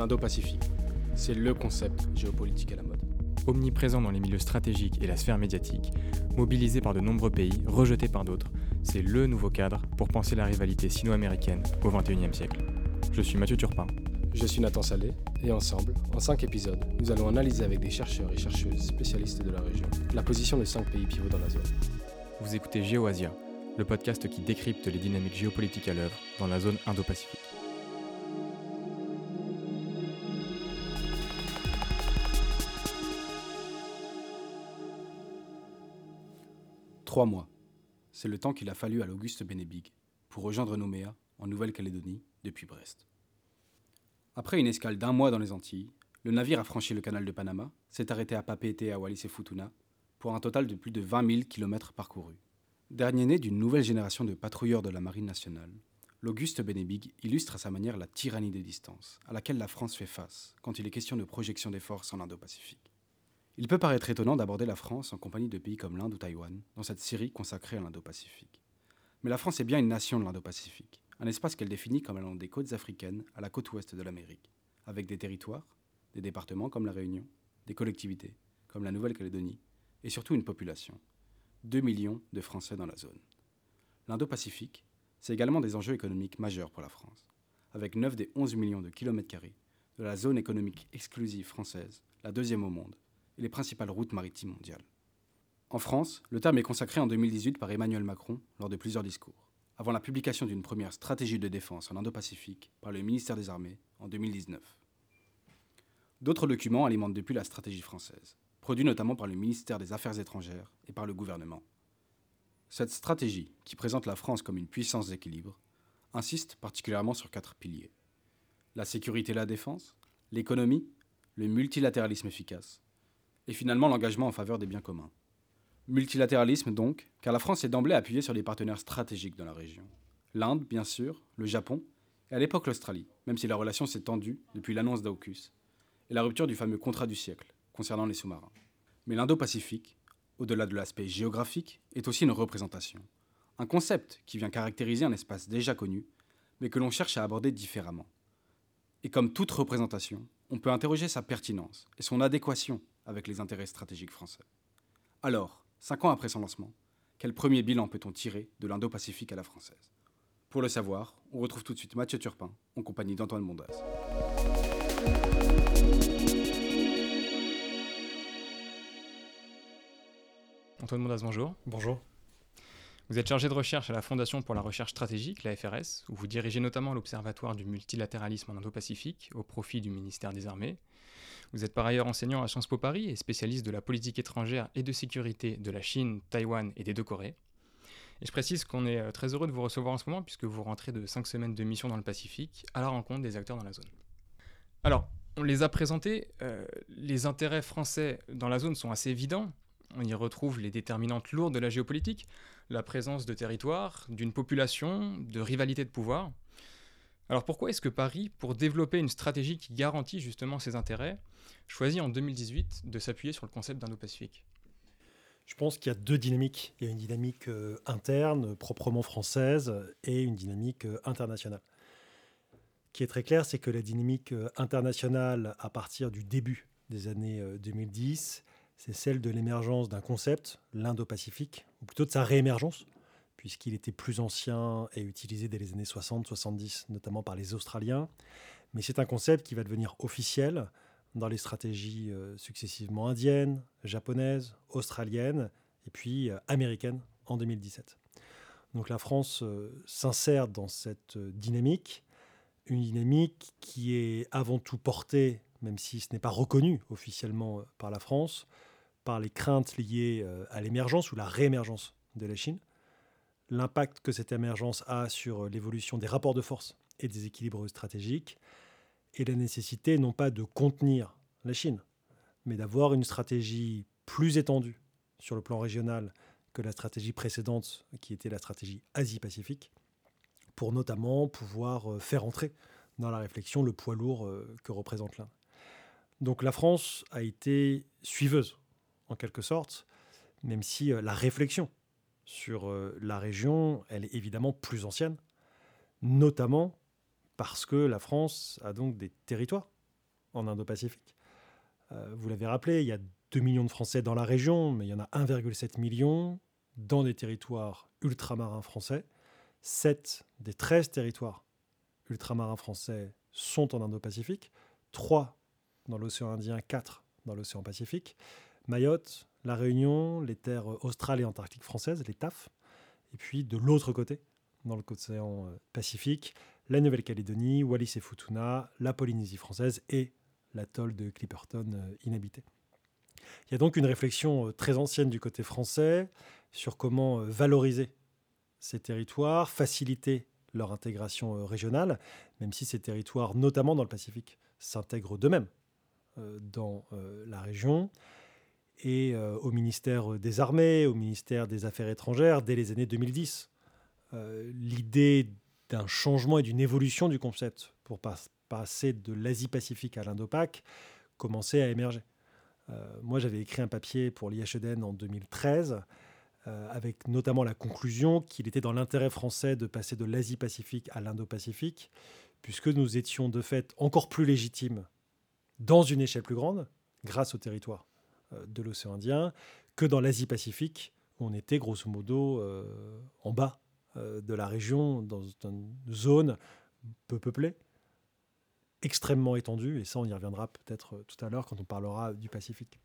l'Indo-Pacifique. C'est le concept géopolitique à la mode. Omniprésent dans les milieux stratégiques et la sphère médiatique, mobilisé par de nombreux pays, rejeté par d'autres, c'est le nouveau cadre pour penser la rivalité sino-américaine au XXIe siècle. Je suis Mathieu Turpin. Je suis Nathan Salé, et ensemble, en cinq épisodes, nous allons analyser avec des chercheurs et chercheuses spécialistes de la région la position de cinq pays pivots dans la zone. Vous écoutez GeoAsia, le podcast qui décrypte les dynamiques géopolitiques à l'œuvre dans la zone Indo-Pacifique. Trois mois. C'est le temps qu'il a fallu à l'Auguste Bénébig pour rejoindre Nouméa, en Nouvelle-Calédonie, depuis Brest. Après une escale d'un mois dans les Antilles, le navire a franchi le canal de Panama, s'est arrêté à Papeete, à Wallis et Futuna, pour un total de plus de 20 000 km parcourus. Dernier né d'une nouvelle génération de patrouilleurs de la Marine nationale, l'Auguste Bénébig illustre à sa manière la tyrannie des distances à laquelle la France fait face quand il est question de projection des forces en Indo-Pacifique. Il peut paraître étonnant d'aborder la France en compagnie de pays comme l'Inde ou Taïwan dans cette série consacrée à l'Indo-Pacifique. Mais la France est bien une nation de l'Indo-Pacifique, un espace qu'elle définit comme allant des côtes africaines à la côte ouest de l'Amérique, avec des territoires, des départements comme la Réunion, des collectivités comme la Nouvelle-Calédonie, et surtout une population. 2 millions de Français dans la zone. L'Indo-Pacifique, c'est également des enjeux économiques majeurs pour la France, avec 9 des 11 millions de kilomètres carrés de la zone économique exclusive française, la deuxième au monde, les principales routes maritimes mondiales. En France, le terme est consacré en 2018 par Emmanuel Macron lors de plusieurs discours, avant la publication d'une première stratégie de défense en Indo-Pacifique par le ministère des Armées en 2019. D'autres documents alimentent depuis la stratégie française, produit notamment par le ministère des Affaires étrangères et par le gouvernement. Cette stratégie, qui présente la France comme une puissance d'équilibre, insiste particulièrement sur quatre piliers. La sécurité et la défense, l'économie, le multilatéralisme efficace, et finalement l'engagement en faveur des biens communs. Multilatéralisme donc, car la France est d'emblée appuyée sur des partenaires stratégiques dans la région. L'Inde, bien sûr, le Japon, et à l'époque l'Australie, même si la relation s'est tendue depuis l'annonce d'AUKUS, et la rupture du fameux contrat du siècle, concernant les sous-marins. Mais l'Indo-Pacifique, au-delà de l'aspect géographique, est aussi une représentation. Un concept qui vient caractériser un espace déjà connu, mais que l'on cherche à aborder différemment. Et comme toute représentation, on peut interroger sa pertinence et son adéquation avec les intérêts stratégiques français. Alors, cinq ans après son lancement, quel premier bilan peut-on tirer de l'Indo-Pacifique à la française? Pour le savoir, on retrouve tout de suite Mathieu Turpin en compagnie d'Antoine Mondas. Antoine Mondas, bonjour. Bonjour. Vous êtes chargé de recherche à la Fondation pour la recherche stratégique, la FRS, où vous dirigez notamment l'Observatoire du multilatéralisme en Indo-Pacifique au profit du ministère des Armées. Vous êtes par ailleurs enseignant à Sciences Po Paris et spécialiste de la politique étrangère et de sécurité de la Chine, Taïwan et des deux Corées. Et je précise qu'on est euh, très heureux de vous recevoir en ce moment puisque vous rentrez de 5 semaines de mission dans le Pacifique à la rencontre des acteurs dans la zone. Alors, on les a présentés, euh, les intérêts français dans la zone sont assez évidents. On y retrouve les déterminantes lourdes de la géopolitique, la présence de territoires, d'une population, de rivalité de pouvoir. Alors pourquoi est-ce que Paris, pour développer une stratégie qui garantit justement ses intérêts, choisit en 2018 de s'appuyer sur le concept d'Indo-Pacifique? Je pense qu'il y a deux dynamiques. Il y a une dynamique euh, interne, proprement française, et une dynamique euh, internationale. Ce qui est très clair, c'est que la dynamique euh, internationale, à partir du début des années 2010, c'est celle de l'émergence d'un concept, l'Indo-Pacifique, ou plutôt de sa réémergence, puisqu'il était plus ancien et utilisé dès les années 60-70, notamment par les Australiens. Mais c'est un concept qui va devenir officiel dans les stratégies euh, successivement indiennes, japonaises, australiennes et puis euh, américaines en 2017. Donc la France euh, s'insère dans cette dynamique, une dynamique qui est avant tout portée, même si ce n'est pas reconnu officiellement par la France, par les craintes liées à l'émergence ou la réémergence de la Chine, l'impact que cette émergence a sur l'évolution des rapports de force et des équilibres stratégiques, et la nécessité non pas de contenir la Chine, mais d'avoir une stratégie plus étendue sur le plan régional que la stratégie précédente, qui était la stratégie Asie-Pacifique, pour notamment pouvoir euh, faire entrer dans la réflexion le poids lourd euh, que représente l'Inde. Donc la France a été suiveuse, en quelque sorte, même si euh, la réflexion sur la région, elle est évidemment plus ancienne, notamment parce que la France a donc des territoires en Indo-Pacifique. Euh, vous l'avez rappelé, il y a 2 millions de Français dans la région, mais il y en a 1,7 million dans des territoires ultramarins français. 7 des 13 territoires ultramarins français sont en Indo-Pacifique, 3 dans l'océan Indien, 4 dans l'océan Pacifique. Mayotte, La Réunion, les terres australes et antarctiques françaises, les TAF, et puis de l'autre côté, dans l'océan euh, Pacifique, la Nouvelle-Calédonie, Wallis et Futuna, la Polynésie française et l'atoll de Clipperton euh, inhabité. Il y a donc une réflexion euh, très ancienne du côté français sur comment valoriser ces territoires, faciliter leur intégration régionale, même si ces territoires, notamment dans le Pacifique, s'intègrent d'eux-mêmes dans la région et euh, au ministère des Armées, au ministère des Affaires étrangères dès les années 2010. Euh, l'idée d'un changement et d'une évolution du concept pour passer de l'Asie-Pacifique à l'Indo-Pac commençait à émerger. Euh, moi, j'avais écrit un papier pour l'IHEDN en 2013 avec notamment la conclusion qu'il était dans l'intérêt français de passer de l'Asie-Pacifique à l'Indo-Pacifique, puisque nous étions de fait encore plus légitimes dans une échelle plus grande grâce au territoire. Euh, de l'océan Indien que dans l'Asie-Pacifique, où on était grosso modo euh, en bas euh, de la région, dans une zone peu peuplée, extrêmement étendue, et ça on y reviendra peut-être tout à l'heure quand on parlera du Pacifique.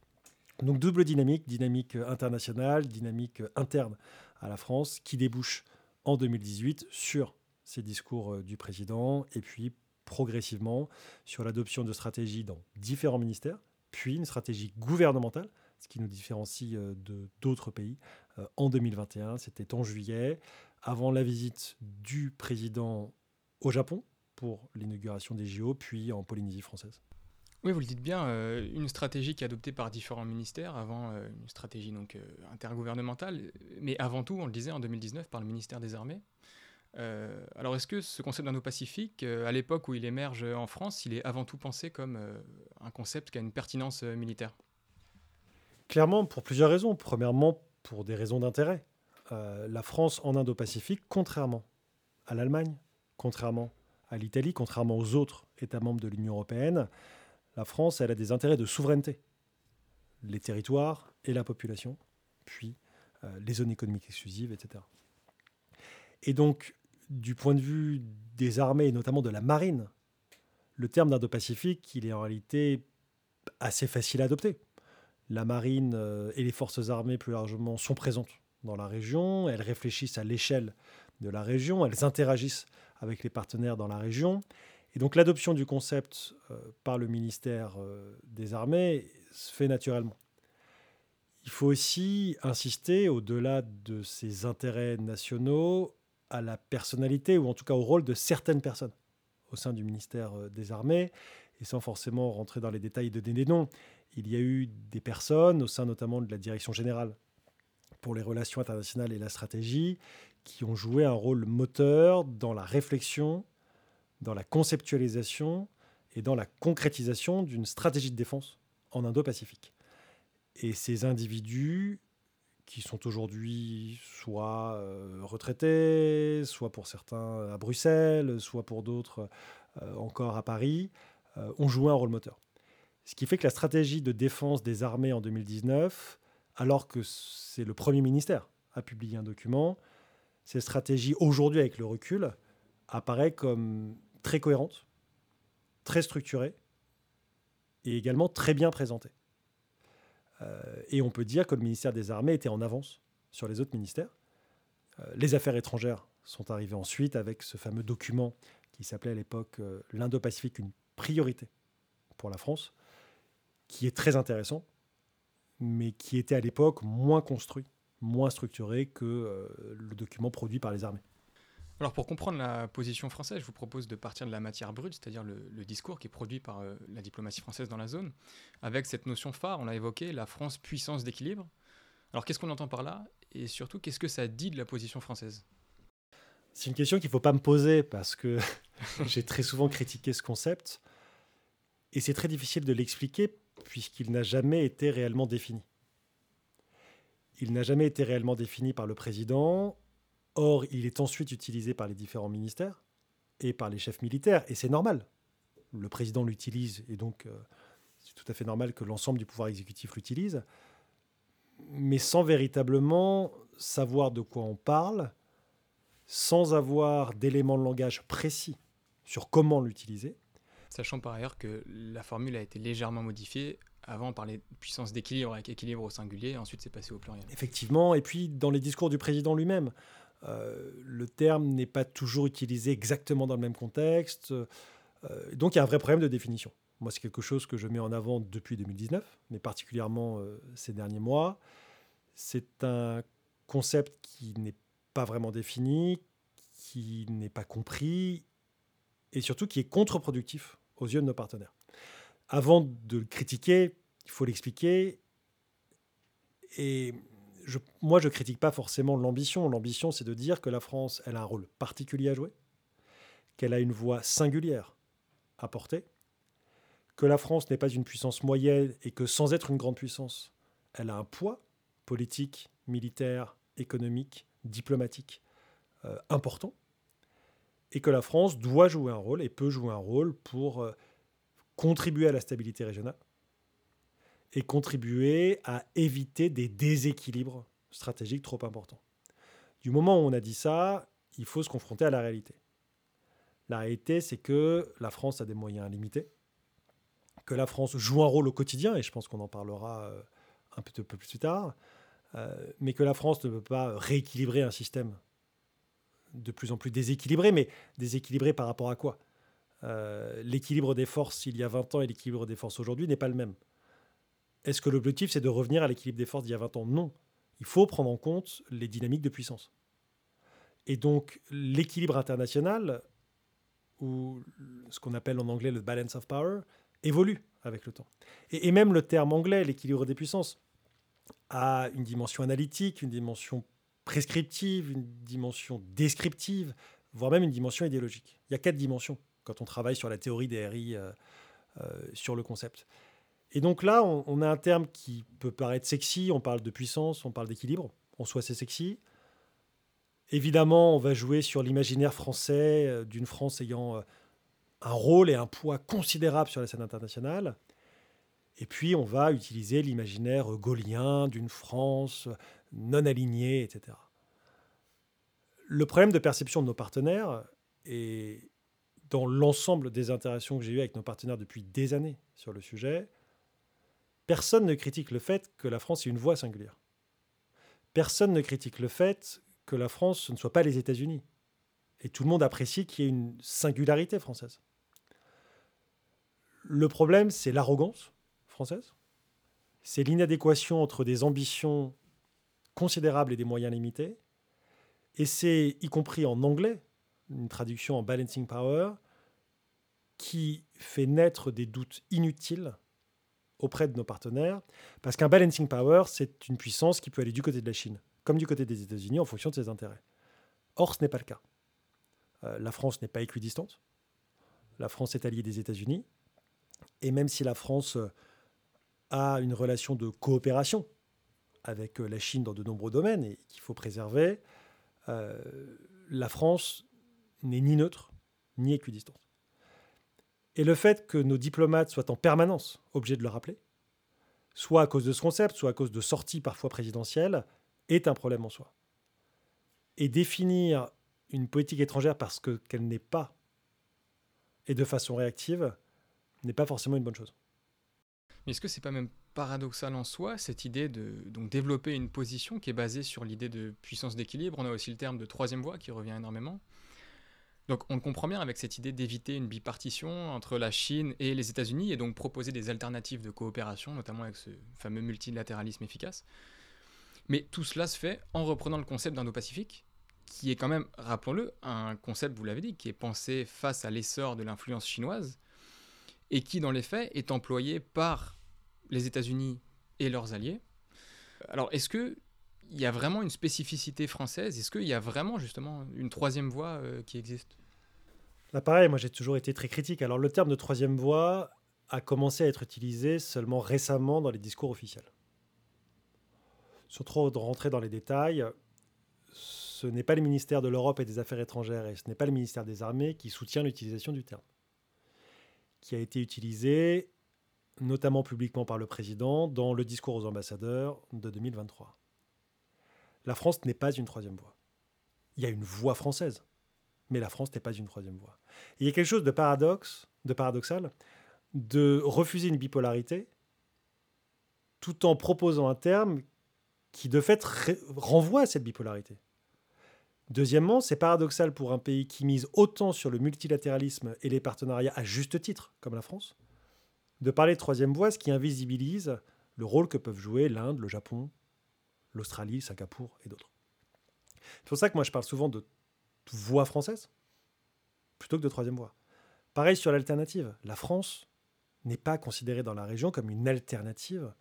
Donc double dynamique, dynamique internationale, dynamique interne à la France, qui débouche en 2018 sur ces discours du président, et puis progressivement sur l'adoption de stratégies dans différents ministères, puis une stratégie gouvernementale, ce qui nous différencie euh, de d'autres pays. Euh, en 2021, c'était en juillet, avant la visite du président au Japon pour l'inauguration des JO, puis en Polynésie française. Oui, vous le dites bien, euh, une stratégie qui est adoptée par différents ministères, avant une stratégie donc intergouvernementale, mais avant tout, on le disait en 2019, par le ministère des Armées. Euh, alors est-ce que ce concept d'Indo-Pacifique, euh, à l'époque où il émerge en France, il est avant tout pensé comme euh, un concept qui a une pertinence militaire? Clairement, pour plusieurs raisons. Premièrement, pour des raisons d'intérêt. la France en Indo-Pacifique, contrairement à l'Allemagne, contrairement à l'Italie, contrairement aux autres États membres de l'Union européenne, la France, elle a des intérêts de souveraineté. Les territoires et la population, puis les zones économiques exclusives, etc. Et donc, du point de vue des armées et notamment de la marine, le terme d'Indo-Pacifique, il est en réalité assez facile à adopter. La marine euh, et les forces armées plus largement sont présentes dans la région, elles réfléchissent à l'échelle de la région, elles interagissent avec les partenaires dans la région. Et donc l'adoption du concept euh, par le ministère euh, des Armées se fait naturellement. Il faut aussi insister, au-delà de ces intérêts nationaux, à la personnalité, ou en tout cas au rôle de certaines personnes au sein du ministère euh, des Armées, et sans forcément rentrer dans les détails de des noms. Il y a eu des personnes, au sein notamment de la Direction générale pour les relations internationales et la stratégie, qui ont joué un rôle moteur dans la réflexion, dans la conceptualisation et dans la concrétisation d'une stratégie de défense en Indo-Pacifique. Et ces individus qui sont aujourd'hui soit euh, retraités, soit pour certains à Bruxelles, soit pour d'autres euh, encore à Paris, euh, ont joué un rôle moteur. Ce qui fait que la stratégie de défense des armées en 2019, alors que c'est le Premier ministère a publié un document, cette stratégie aujourd'hui avec le recul apparaît comme très cohérente, très structurée et également très bien présentée. Euh, et on peut dire que le ministère des Armées était en avance sur les autres ministères. Euh, les affaires étrangères sont arrivées ensuite avec ce fameux document qui s'appelait à l'époque euh, l'Indo-Pacifique, une priorité pour la France, qui est très intéressant, mais qui était à l'époque moins construit, moins structuré que le document produit par les armées. Alors pour comprendre la position française, je vous propose de partir de la matière brute, c'est-à-dire le, discours qui est produit par euh, la diplomatie française dans la zone, avec cette notion phare, on l'a évoqué, la France puissance d'équilibre. Alors qu'est-ce qu'on entend par là? Et surtout, qu'est-ce que ça dit de la position française? C'est une question qu'il ne faut pas me poser parce que j'ai très souvent critiqué ce concept. Et c'est très difficile de l'expliquer puisqu'il n'a jamais été réellement défini. Il n'a jamais été réellement défini par le président Or, il est ensuite utilisé par les différents ministères et par les chefs militaires, et c'est normal. Le président l'utilise et donc euh, c'est tout à fait normal que l'ensemble du pouvoir exécutif l'utilise, mais sans véritablement savoir de quoi on parle, sans avoir d'éléments de langage précis sur comment l'utiliser. Sachant par ailleurs que la formule a été légèrement modifiée. Avant, on parlait de puissance d'équilibre avec équilibre au singulier, ensuite c'est passé au pluriel. Effectivement, et puis dans les discours du président lui-même, euh, le terme n'est pas toujours utilisé exactement dans le même contexte. Euh, donc il y a un vrai problème de définition. Moi, c'est quelque chose que je mets en avant depuis 2019, mais particulièrement euh, ces derniers mois. C'est un concept qui n'est pas vraiment défini, qui n'est pas compris et surtout qui est contre-productif aux yeux de nos partenaires. Avant de le critiquer, il faut l'expliquer. Et moi, je critique pas forcément l'ambition. L'ambition, c'est de dire que la France, elle a un rôle particulier à jouer, qu'elle a une voix singulière à porter, que la France n'est pas une puissance moyenne et que sans être une grande puissance, elle a un poids politique, militaire, économique, diplomatique euh, important, et que la France doit jouer un rôle et peut jouer un rôle pour euh, contribuer à la stabilité régionale et contribuer à éviter des déséquilibres stratégiques trop importants. Du moment où on a dit ça, il faut se confronter à la réalité. La réalité, c'est que la France a des moyens limités, que la France joue un rôle au quotidien, et je pense qu'on en parlera euh, un peu plus tard, euh, mais que la France ne peut pas rééquilibrer un système de plus en plus déséquilibré, mais déséquilibré par rapport à quoi? Euh, L'équilibre des forces il y a 20 ans et l'équilibre des forces aujourd'hui n'est pas le même. Est-ce que l'objectif c'est de revenir à l'équilibre des forces d'il y a 20 ans? Non. Il faut prendre en compte les dynamiques de puissance. Et donc l'équilibre international, ou ce qu'on appelle en anglais le balance of power, évolue avec le temps. Et, même le terme anglais, l'équilibre des puissances, a une dimension analytique, une dimension prescriptive, une dimension descriptive, voire même une dimension idéologique. Il y a quatre dimensions quand on travaille sur la théorie des RI, euh, euh, sur le concept. Et donc là, on, a un terme qui peut paraître sexy, on parle de puissance, on parle d'équilibre, en soi c'est sexy. Évidemment, on va jouer sur l'imaginaire français euh, d'une France ayant un rôle et un poids considérable sur la scène internationale. Et puis, on va utiliser l'imaginaire gaulien d'une France non alignée, etc. Le problème de perception de nos partenaires, et dans l'ensemble des interactions que j'ai eues avec nos partenaires depuis des années sur le sujet, personne ne critique le fait que la France ait une voix singulière. Personne ne critique le fait que la France ce ne soit pas les États-Unis. Et tout le monde apprécie qu'il y ait une singularité française. Le problème, c'est l'arrogance française. C'est l'inadéquation entre des ambitions considérables et des moyens limités. Et c'est, y compris en anglais, une traduction en balancing power, qui fait naître des doutes inutiles auprès de nos partenaires, parce qu'un balancing power, c'est une puissance qui peut aller du côté de la Chine, comme du côté des États-Unis, en fonction de ses intérêts. Or, ce n'est pas le cas. Euh, la France n'est pas équidistante. La France est alliée des États-Unis. Et même si la France euh, a une relation de coopération avec euh, la Chine dans de nombreux domaines et qu'il faut préserver, la France n'est ni neutre ni équidistante. Et le fait que nos diplomates soient en permanence obligés de le rappeler, soit à cause de ce concept, soit à cause de sorties parfois présidentielles, est un problème en soi. Et définir une politique étrangère parce qu'elle n'est pas, et de façon réactive, n'est pas forcément une bonne chose. Mais est-ce que c'est pas même paradoxal en soi, cette idée de donc, développer une position qui est basée sur l'idée de puissance d'équilibre? On a aussi le terme de troisième voie qui revient énormément. Donc on le comprend bien avec cette idée d'éviter une bipartition entre la Chine et les États-Unis et donc proposer des alternatives de coopération, notamment avec ce fameux multilatéralisme efficace. Mais tout cela se fait en reprenant le concept d'Indo-Pacifique, qui est quand même, rappelons-le, un concept, vous l'avez dit, qui est pensé face à l'essor de l'influence chinoise et qui, dans les faits, est employé par les États-Unis et leurs alliés. Alors, est-ce que il y a vraiment une spécificité française Est-ce qu'il y a vraiment justement une troisième voie euh, qui existe? Là, pareil, moi j'ai toujours été très critique. Alors, le terme de troisième voie a commencé à être utilisé seulement récemment dans les discours officiels. Sans trop rentrer dans les détails, ce n'est pas le ministère de l'Europe et des Affaires étrangères et ce n'est pas le ministère des Armées qui soutient l'utilisation du terme qui a été utilisé notamment publiquement par le président dans le discours aux ambassadeurs de 2023. La France n'est pas une troisième voie. Il y a une voie française, mais la France n'est pas une troisième voie. il y a quelque chose de de paradoxal, de refuser une bipolarité tout en proposant un terme qui de fait renvoie à cette bipolarité. Deuxièmement, c'est paradoxal pour un pays qui mise autant sur le multilatéralisme et les partenariats à juste titre, comme la France, de parler de troisième voie, ce qui invisibilise le rôle que peuvent jouer l'Inde, le Japon, l'Australie, Singapour et d'autres. C'est pour ça que moi je parle souvent de voie française plutôt que de troisième voie. Pareil sur l'alternative. La France n'est pas considérée dans la région comme une alternative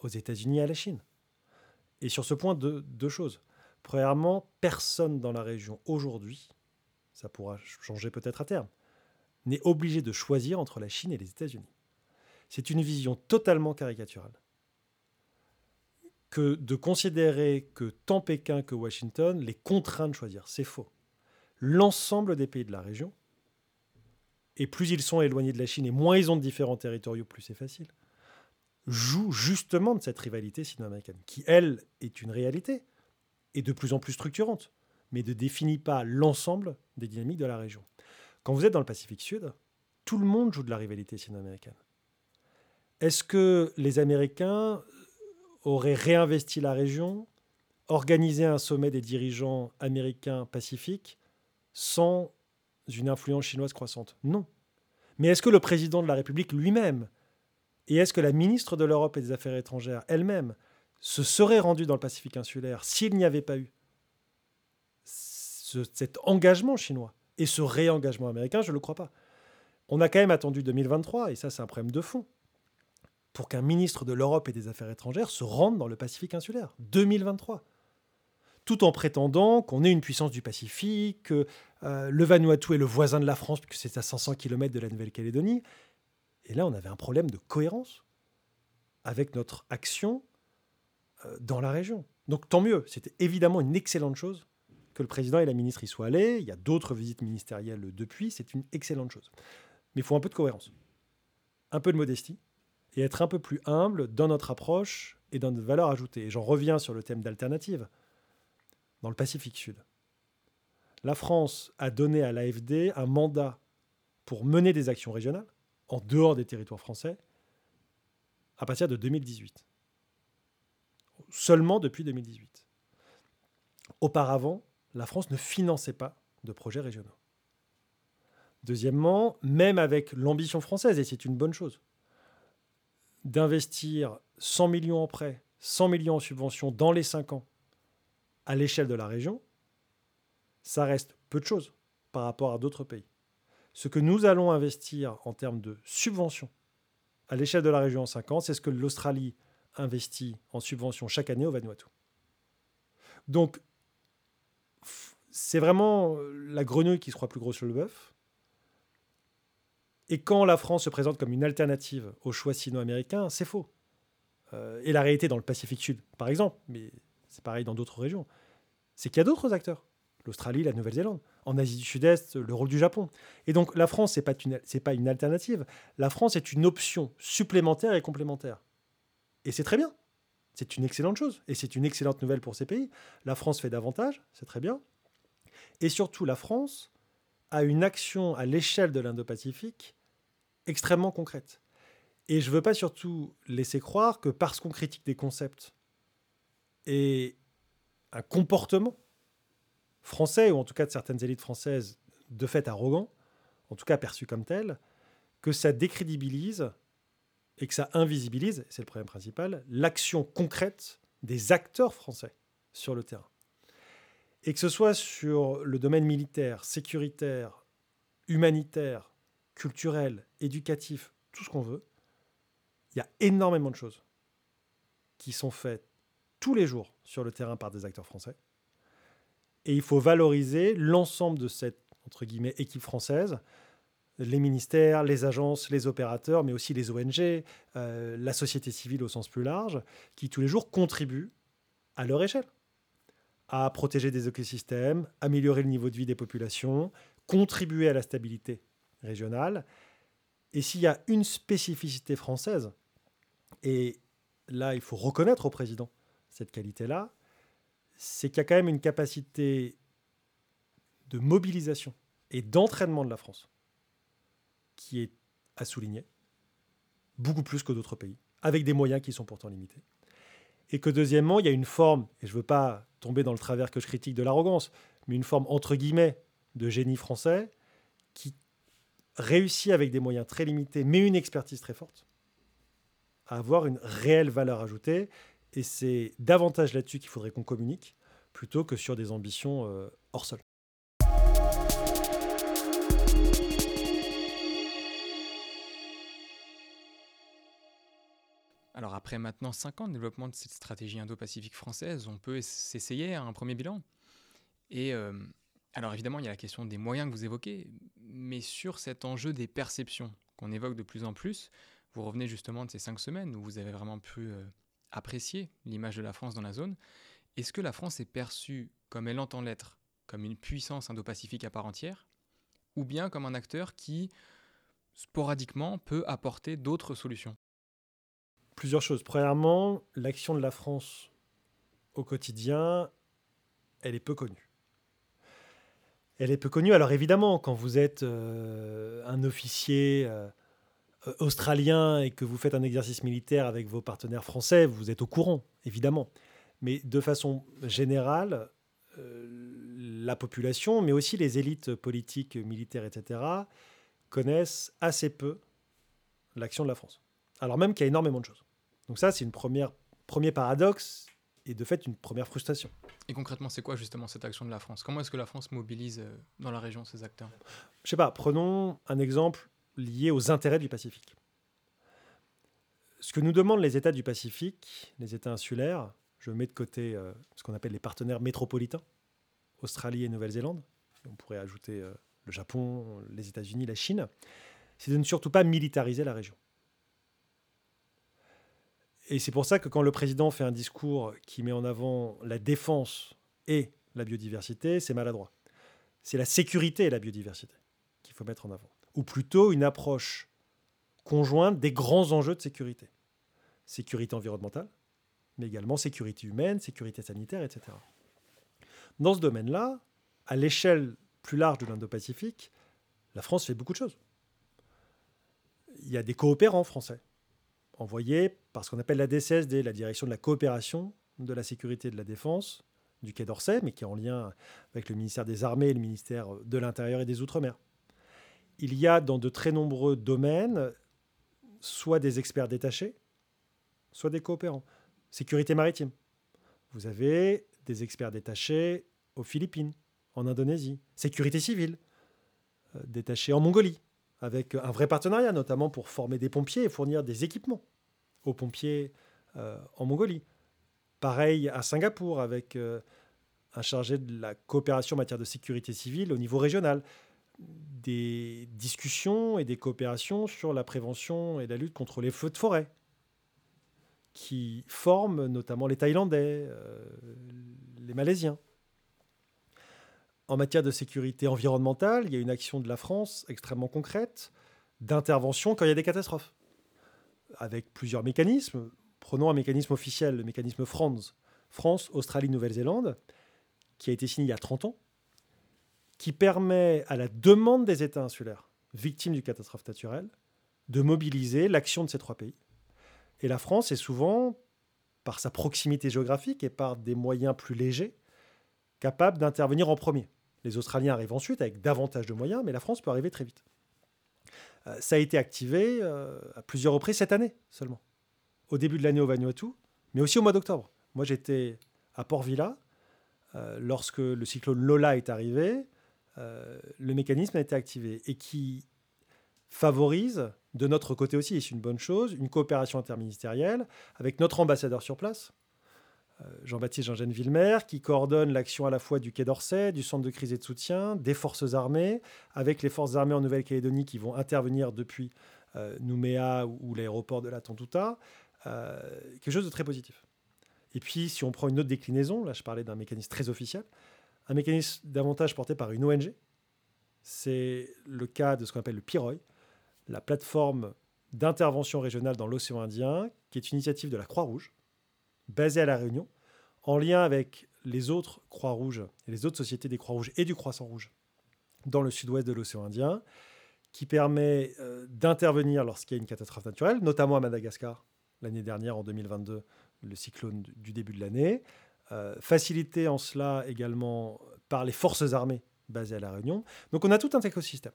aux États-Unis et à la Chine. Et sur ce point, deux, deux choses. Premièrement, personne dans la région aujourd'hui, ça pourra changer peut-être à terme, n'est obligé de choisir entre la Chine et les États-Unis. C'est une vision totalement caricaturale que de considérer que tant Pékin que Washington les contraint de choisir. C'est faux. L'ensemble des pays de la région, et plus ils sont éloignés de la Chine et moins ils ont de différents territoriaux, plus c'est facile, jouent justement de cette rivalité sino-américaine, qui, elle, est une réalité, et de plus en plus structurante, mais ne définit pas l'ensemble des dynamiques de la région. Quand vous êtes dans le Pacifique Sud, tout le monde joue de la rivalité sino-américaine. Est-ce que les Américains auraient réinvesti la région, organisé un sommet des dirigeants américains pacifiques sans une influence chinoise croissante Non. Mais est-ce que le président de la République lui-même et est-ce que la ministre de l'Europe et des Affaires étrangères elle-même se serait rendue dans le Pacifique insulaire s'il n'y avait pas eu cet engagement chinois et ce réengagement américain? Je ne le crois pas. On a quand même attendu 2023, et ça c'est un problème de fond, pour qu'un ministre de l'Europe et des Affaires étrangères se rende dans le Pacifique insulaire. 2023 tout en prétendant qu'on est une puissance du Pacifique, que euh, le Vanuatu est le voisin de la France, puisque c'est à 500 km de la Nouvelle-Calédonie, et là, on avait un problème de cohérence avec notre action euh, dans la région. Donc tant mieux, c'était évidemment une excellente chose que le président et la ministre y soient allés. Il y a d'autres visites ministérielles depuis, c'est une excellente chose. Mais il faut un peu de cohérence, un peu de modestie, et être un peu plus humble dans notre approche et dans notre valeur ajoutée. Et j'en reviens sur le thème d'alternative. Dans le Pacifique Sud, la France a donné à l'AFD un mandat pour mener des actions régionales en dehors des territoires français à partir de 2018. Seulement depuis 2018. Auparavant, la France ne finançait pas de projets régionaux. Deuxièmement, même avec l'ambition française, et c'est une bonne chose, d'investir 100 millions en prêts, 100 millions en subventions dans les 5 ans à l'échelle de la région, ça reste peu de choses par rapport à d'autres pays ce que nous allons investir en termes de subventions à l'échelle de la région en 5 ans, c'est ce que l'Australie investit en subventions chaque année au Vanuatu. Donc, c'est vraiment la grenouille qui se croit plus grosse que le bœuf. Et quand la France se présente comme une alternative au choix sino-américain, c'est faux. Euh, et la réalité dans le Pacifique Sud, par exemple, mais c'est pareil dans d'autres régions, c'est qu'il y a d'autres acteurs. L'Australie, la Nouvelle-Zélande en Asie du Sud-Est, le rôle du Japon. Et donc la France, ce n'est pas, pas une alternative. La France est une option supplémentaire et complémentaire. Et c'est très bien. C'est une excellente chose. Et c'est une excellente nouvelle pour ces pays. La France fait davantage, c'est très bien. Et surtout, la France a une action à l'échelle de l'Indo-Pacifique extrêmement concrète. Et je ne veux pas surtout laisser croire que parce qu'on critique des concepts et un comportement français, ou en tout cas de certaines élites françaises, de fait arrogants, en tout cas perçus comme tels, que ça décrédibilise et que ça invisibilise, c'est le problème principal, l'action concrète des acteurs français sur le terrain. Et que ce soit sur le domaine militaire, sécuritaire, humanitaire, culturel, éducatif, tout ce qu'on veut, il y a énormément de choses qui sont faites tous les jours sur le terrain par des acteurs français. Et il faut valoriser l'ensemble de cette entre guillemets, équipe française, les ministères, les agences, les opérateurs, mais aussi les ONG, euh, la société civile au sens plus large, qui tous les jours contribuent à leur échelle à protéger des écosystèmes, améliorer le niveau de vie des populations, contribuer à la stabilité régionale. Et s'il y a une spécificité française, et là il faut reconnaître au président cette qualité-là, c'est qu'il y a quand même une capacité de mobilisation et d'entraînement de la France qui est à souligner, beaucoup plus que d'autres pays, avec des moyens qui sont pourtant limités. Et que deuxièmement, il y a une forme, et je ne veux pas tomber dans le travers que je critique de l'arrogance, mais une forme entre guillemets de génie français qui réussit avec des moyens très limités, mais une expertise très forte, à avoir une réelle valeur ajoutée. Et c'est davantage là-dessus qu'il faudrait qu'on communique, plutôt que sur des ambitions euh, hors sol. Alors après maintenant 5 ans de développement de cette stratégie indo-pacifique française, on peut s'essayer à un premier bilan. Et euh, alors évidemment, il y a la question des moyens que vous évoquez, mais sur cet enjeu des perceptions qu'on évoque de plus en plus, vous revenez justement de ces cinq semaines où vous avez vraiment pu euh, apprécier l'image de la France dans la zone. Est-ce que la France est perçue comme elle entend l'être, comme une puissance indo-pacifique à part entière, ou bien comme un acteur qui, sporadiquement, peut apporter d'autres solutions? Plusieurs choses. Premièrement, l'action de la France au quotidien, elle est peu connue. Elle est peu connue. Alors évidemment, quand vous êtes euh, un officier euh, australien et que vous faites un exercice militaire avec vos partenaires français, vous êtes au courant, évidemment. Mais de façon générale, euh, la population, mais aussi les élites politiques, militaires, etc., connaissent assez peu l'action de la France. Alors même qu'il y a énormément de choses. Donc ça, c'est une premier paradoxe et de fait une première frustration. Et concrètement, c'est quoi justement cette action de la France? Comment est-ce que la France mobilise euh, dans la région ces acteurs? Je sais pas, prenons un exemple lié aux intérêts du Pacifique. Ce que nous demandent les États du Pacifique, les États insulaires, je mets de côté euh, ce qu'on appelle les partenaires métropolitains, Australie et Nouvelle-Zélande, on pourrait ajouter euh, le Japon, les États-Unis, la Chine, c'est de ne surtout pas militariser la région. Et c'est pour ça que quand le président fait un discours qui met en avant la défense et la biodiversité, c'est maladroit. C'est la sécurité et la biodiversité qu'il faut mettre en avant. Ou plutôt une approche conjointe des grands enjeux de sécurité. Sécurité environnementale, mais également sécurité humaine, sécurité sanitaire, etc. Dans ce domaine-là, à l'échelle plus large de l'Indo-Pacifique, la France fait beaucoup de choses. Il y a des coopérants français envoyé par ce qu'on appelle la DCSD, la Direction de la coopération de la sécurité et de la défense du Quai d'Orsay, mais qui est en lien avec le ministère des Armées et le ministère de l'Intérieur et des Outre-mer. Il y a dans de très nombreux domaines soit des experts détachés, soit des coopérants. Sécurité maritime. Vous avez des experts détachés aux Philippines, en Indonésie. Sécurité civile, euh, détachés en Mongolie, avec un vrai partenariat, notamment pour former des pompiers et fournir des équipements aux pompiers euh, en Mongolie. Pareil à Singapour, avec euh, un chargé de la coopération en matière de sécurité civile au niveau régional. Des discussions et des coopérations sur la prévention et la lutte contre les feux de forêt, qui forment notamment les Thaïlandais, euh, les Malaisiens. En matière de sécurité environnementale, il y a une action de la France extrêmement concrète d'intervention quand il y a des catastrophes, avec plusieurs mécanismes. Prenons un mécanisme officiel, le mécanisme France, France, Australie, Nouvelle-Zélande, qui a été signé il y a 30 ans, qui permet à la demande des États insulaires victimes du catastrophe naturelle de mobiliser l'action de ces trois pays. Et la France est souvent, par sa proximité géographique et par des moyens plus légers, capable d'intervenir en premier. Les Australiens arrivent ensuite avec davantage de moyens, mais la France peut arriver très vite. Euh, ça a été activé euh, à plusieurs reprises cette année seulement. Au début de l'année au Vanuatu, mais aussi au mois d'octobre. Moi, j'étais à Port Vila euh, lorsque le cyclone Lola est arrivé. le mécanisme a été activé et qui favorise, de notre côté aussi, et c'est une bonne chose, une coopération interministérielle avec notre ambassadeur sur place, Jean-Baptiste Jean-Jean Villemer, qui coordonne l'action à la fois du Quai d'Orsay, du Centre de crise et de soutien, des forces armées, avec les forces armées en Nouvelle-Calédonie qui vont intervenir depuis euh, Nouméa ou, l'aéroport de la Tontouta. Euh, quelque chose de très positif. Et puis, si on prend une autre déclinaison, là je parlais d'un mécanisme très officiel, un mécanisme davantage porté par une ONG, c'est le cas de ce qu'on appelle le PIROI, la plateforme d'intervention régionale dans l'océan Indien, qui est une initiative de la Croix-Rouge, basée à La Réunion, en lien avec les autres Croix-Rouges et les autres sociétés des Croix-Rouges et du Croissant-Rouge dans le sud-ouest de l'océan Indien, qui permet euh, d'intervenir lorsqu'il y a une catastrophe naturelle, notamment à Madagascar, l'année dernière, en 2022, le cyclone du début de l'année, euh, facilité en cela également par les forces armées basées à La Réunion. Donc on a tout un écosystème.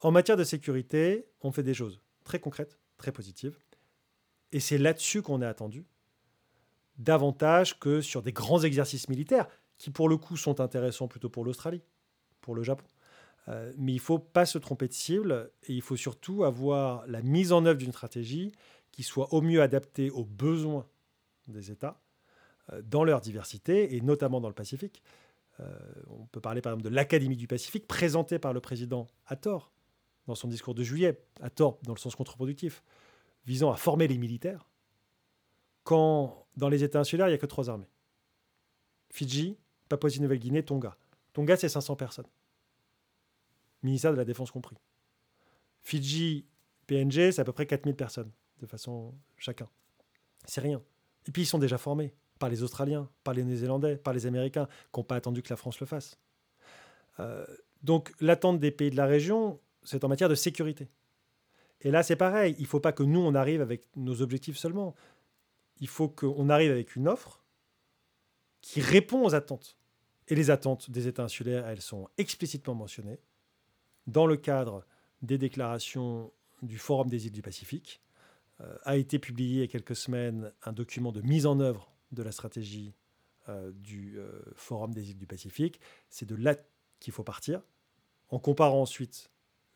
En matière de sécurité, on fait des choses très concrètes, très positives. Et c'est là-dessus qu'on est attendu, davantage que sur des grands exercices militaires, qui pour le coup sont intéressants plutôt pour l'Australie, pour le Japon. Euh, mais il ne faut pas se tromper de cible et il faut surtout avoir la mise en œuvre d'une stratégie qui soit au mieux adaptée aux besoins des États euh, dans leur diversité et notamment dans le Pacifique. Euh, on peut parler par exemple de l'Académie du Pacifique présentée par le président à tort dans son discours de juillet, à tort dans le sens contre-productif, visant à former les militaires, quand dans les États insulaires, il n'y a que trois armées. Fidji, Papouasie-Nouvelle-Guinée, Tonga. Tonga, c'est 500 personnes. Ministère de la Défense compris. Fidji, PNG, c'est à peu près 4000 personnes, de façon chacun. C'est rien. Et puis ils sont déjà formés par les Australiens, par les Néo-Zélandais, par les Américains, qui n'ont pas attendu que la France le fasse. Euh, donc l'attente des pays de la région, c'est en matière de sécurité. Et là, c'est pareil. Il ne faut pas que nous, on arrive avec nos objectifs seulement. Il faut qu'on arrive avec une offre qui répond aux attentes. Et les attentes des États insulaires, elles sont explicitement mentionnées dans le cadre des déclarations du Forum des îles du Pacifique. Euh, a été publié il y a quelques semaines un document de mise en œuvre de la stratégie euh, du euh, Forum des îles du Pacifique. C'est de là qu'il faut partir, en comparant ensuite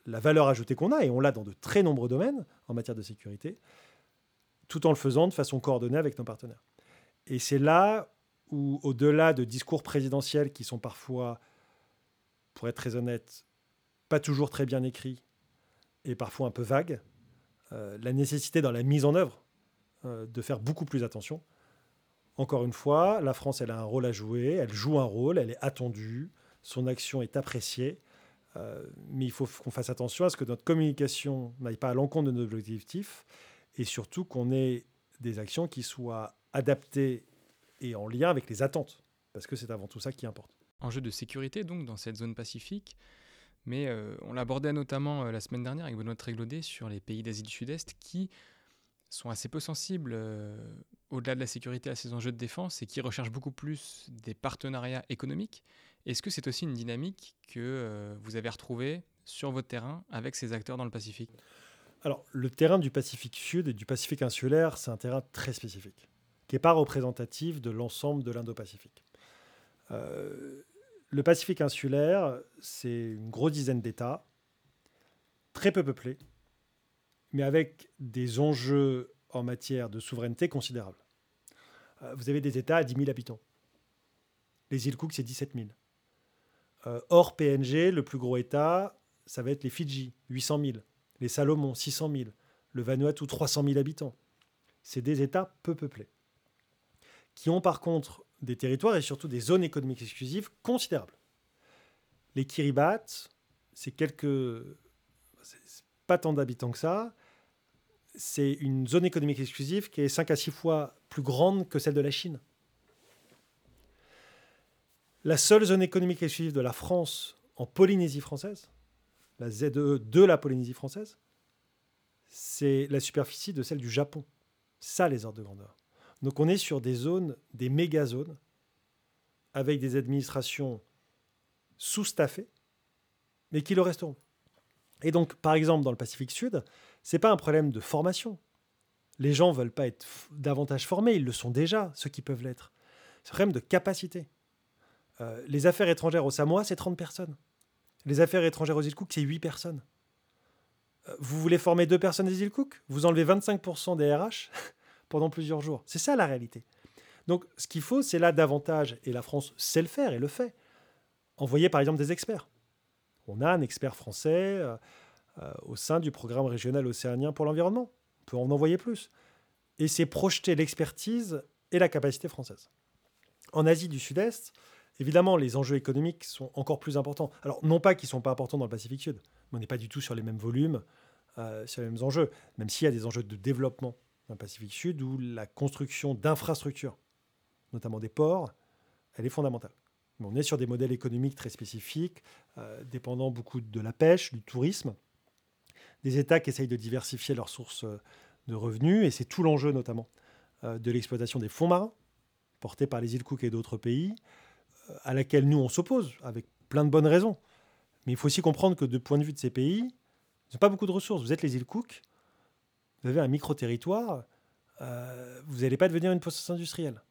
la valeur ajoutée qu'on a, et on l'a dans de très nombreux domaines en matière de sécurité, tout en le faisant de façon coordonnée avec nos partenaires. Et c'est là où, au-delà de discours présidentiels qui sont parfois, pour être très honnête, pas toujours très bien écrits et parfois un peu vagues, euh, la nécessité dans la mise en œuvre euh, de faire beaucoup plus attention. Encore une fois, la France, elle a un rôle à jouer, elle joue un rôle, elle est attendue, son action est appréciée. Euh, mais il faut qu'on fasse attention à ce que notre communication n'aille pas à l'encontre de nos objectifs et surtout qu'on ait des actions qui soient adaptées et en lien avec les attentes, parce que c'est avant tout ça qui importe. Enjeu de sécurité donc dans cette zone pacifique, mais euh, on l'abordait notamment euh, la semaine dernière avec Benoît Tréglaudet sur les pays d'Asie du Sud-Est qui sont assez peu sensibles au-delà de la sécurité à ces enjeux de défense et qui recherchent beaucoup plus des partenariats économiques. Est-ce que c'est aussi une dynamique que euh, vous avez retrouvée sur votre terrain avec ces acteurs dans le Pacifique? Alors, le terrain du Pacifique Sud et du Pacifique insulaire, c'est un terrain très spécifique, qui n'est pas représentatif de l'ensemble de l'Indo-Pacifique. Euh, le Pacifique insulaire, c'est une grosse dizaine d'États, très peu peuplés, mais avec des enjeux en matière de souveraineté considérables. Euh, vous avez des États à 10 000 habitants. Les îles Cook, c'est 17 000. Euh, hors PNG, le plus gros État, ça va être les Fidji, 800 000. Les Salomon, 600 000. Le Vanuatu, 300 000 habitants. C'est des États peu peuplés, qui ont par contre des territoires et surtout des zones économiques exclusives considérables. Les Kiribati, c'est quelques... pas tant d'habitants que ça. C'est une zone économique exclusive qui est 5 à 6 fois plus grande que celle de la Chine. La seule zone économique exclusive de la France en Polynésie française, la ZE de la Polynésie française, c'est la superficie de celle du Japon. Ça, les ordres de grandeur. Donc on est sur des zones, des méga-zones, avec des administrations sous-staffées, mais qui le resteront. Et donc, par exemple, dans le Pacifique Sud, ce n'est pas un problème de formation. Les gens ne veulent pas être davantage formés, ils le sont déjà, ceux qui peuvent l'être. C'est un problème de capacité. Euh, les affaires étrangères au Samoa, c'est 30 personnes. Les affaires étrangères aux îles Cook, c'est 8 personnes. Euh, vous voulez former deux personnes des îles Cook Vous enlevez 25% des RH pendant plusieurs jours. C'est ça la réalité. Donc ce qu'il faut, c'est là davantage, et la France sait le faire et le fait, envoyer par exemple des experts. On a un expert français euh, au sein du programme régional océanien pour l'environnement. On peut en envoyer plus. Et c'est projeter l'expertise et la capacité française. En Asie du Sud-Est, Évidemment, les enjeux économiques sont encore plus importants. Alors, non pas qu'ils ne sont pas importants dans le Pacifique Sud, mais on n'est pas du tout sur les mêmes volumes. euh, sur les mêmes enjeux, même s'il y a des enjeux de développement dans le Pacifique Sud où la construction d'infrastructures, notamment des ports, elle est fondamentale. Mais on est sur des modèles économiques très spécifiques, euh, dépendant beaucoup de la pêche, du tourisme, des États qui essayent de diversifier leurs sources euh, de revenus, et c'est tout l'enjeu notamment de l'exploitation des fonds marins, portés par les îles Cook et d'autres pays, à laquelle nous on s'oppose, avec plein de bonnes raisons. Mais il faut aussi comprendre que de point de vue de ces pays, ils n'ont pas beaucoup de ressources. Vous êtes les îles Cook, vous avez un micro-territoire, euh, vous n'allez pas devenir une puissance industrielle.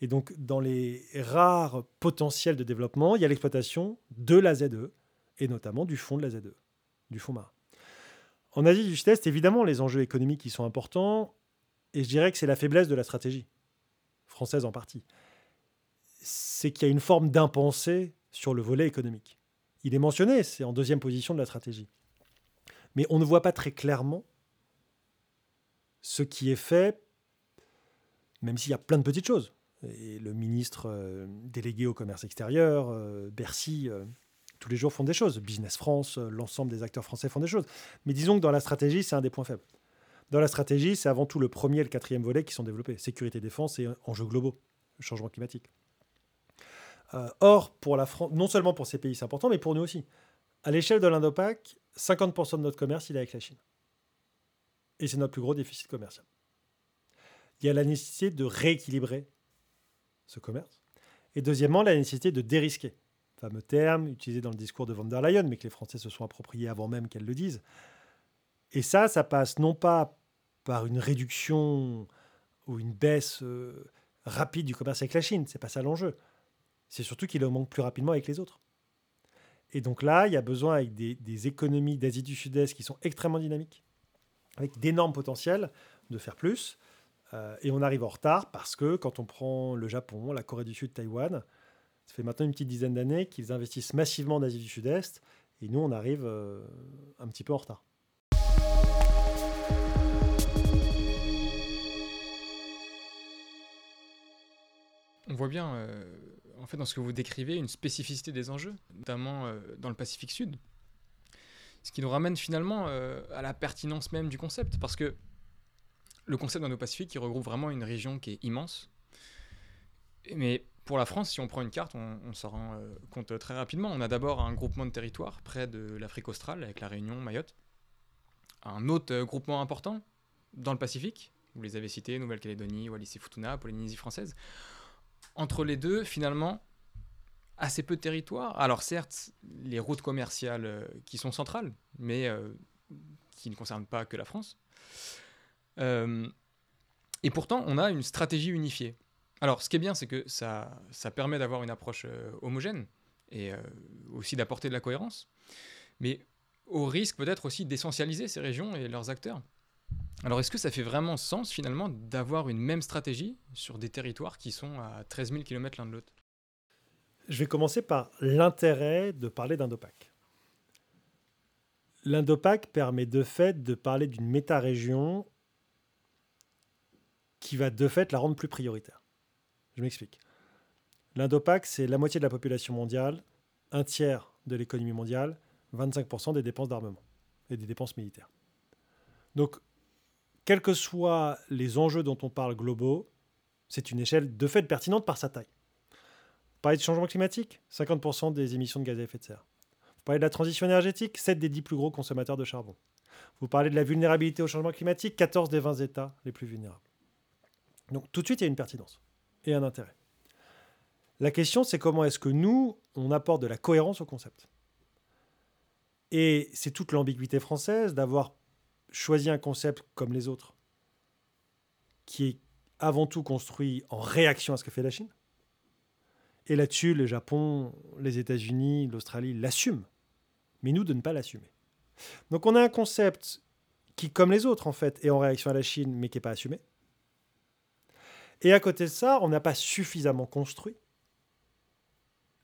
Et donc, dans les rares potentiels de développement, il y a l'exploitation de la ZE, et notamment du fonds de la ZE, du fonds marin. En Asie du Sud-Est, évidemment, les enjeux économiques qui sont importants, et je dirais que c'est la faiblesse de la stratégie, française en partie. C'est qu'il y a une forme d'impensée sur le volet économique. Il est mentionné, c'est en deuxième position de la stratégie. Mais on ne voit pas très clairement ce qui est fait, même s'il y a plein de petites choses. Et le ministre euh, délégué au commerce extérieur, euh, Bercy, euh, tous les jours font des choses. Business France, l'ensemble des acteurs français font des choses. Mais disons que dans la stratégie, c'est un des points faibles. Dans la stratégie, c'est avant tout le premier et le quatrième volet qui sont développés. Sécurité, défense et enjeux globaux, changement climatique. Or, la France, non seulement pour ces pays, c'est important, mais pour nous aussi. À l'échelle de l'Indopac, 50% de notre commerce, il est avec la Chine. Et c'est notre plus gros déficit commercial. Il y a la nécessité de rééquilibrer ce commerce. Et deuxièmement, la nécessité de dérisquer. Fameux terme utilisé dans le discours de von der Leyen, mais que les Français se sont appropriés avant même qu'elle le dise. Et ça, ça passe non pas par une réduction ou une baisse euh, rapide du commerce avec la Chine, c'est pas ça l'enjeu. C'est surtout qu'il augmente plus rapidement avec les autres. Et donc là, il y a besoin avec des, économies d'Asie du Sud-Est qui sont extrêmement dynamiques, avec d'énormes potentiels de faire plus. Euh, et on arrive en retard parce que quand on prend le Japon, la Corée du Sud, Taïwan, ça fait maintenant une petite dizaine d'années qu'ils investissent massivement en Asie du Sud-Est. Et nous, on arrive euh, un petit peu en retard. On voit bien euh, en fait, dans ce que vous décrivez, une spécificité des enjeux, notamment euh, dans le Pacifique Sud. Ce qui nous ramène finalement euh, à la pertinence même du concept, parce que le concept d'Indo-Pacifique, il regroupe vraiment une région qui est immense. Mais pour la France, si on prend une carte, on, s'en rend euh, compte très rapidement. On a d'abord un groupement de territoire près de l'Afrique australe, avec la Réunion, Mayotte. Un autre groupement important dans le Pacifique, vous les avez cités, Nouvelle-Calédonie, Wallis et Futuna, Polynésie française entre les deux, finalement, assez peu de territoire. Alors certes, les routes commerciales euh, qui sont centrales, mais euh, qui ne concernent pas que la France. Euh, et pourtant, on a une stratégie unifiée. Alors ce qui est bien, c'est que ça, ça permet d'avoir une approche homogène et aussi d'apporter de la cohérence, mais au risque peut-être aussi d'essentialiser ces régions et leurs acteurs. Alors est-ce que ça fait vraiment sens finalement d'avoir une même stratégie sur des territoires qui sont à 13 000 km l'un de l'autre? Je vais commencer par l'intérêt de parler d'Indopac. L'Indopac permet de fait de parler d'une méta-région qui va de fait la rendre plus prioritaire. Je m'explique. L'Indopac, c'est la moitié de la population mondiale, un tiers de l'économie mondiale, 25% des dépenses d'armement et des dépenses militaires. Quels que soient les enjeux dont on parle globaux, c'est une échelle de fait pertinente par sa taille. Vous parlez de changement climatique 50% des émissions de gaz à effet de serre. Vous parlez de la transition énergétique 7 des 10 plus gros consommateurs de charbon. Vous parlez de la vulnérabilité au changement climatique 14 des 20 États les plus vulnérables. Donc tout de suite, il y a une pertinence et un intérêt. La question, c'est comment est-ce que nous, on apporte de la cohérence au concept? Et c'est toute l'ambiguïté française d'avoir choisi un concept comme les autres, qui est avant tout construit en réaction à ce que fait la Chine. Et là-dessus, le Japon, les États-Unis, l'Australie l'assument. Mais nous, de ne pas l'assumer. Donc on a un concept qui, comme les autres, en fait, est en réaction à la Chine, mais qui n'est pas assumé. Et à côté de ça, on n'a pas suffisamment construit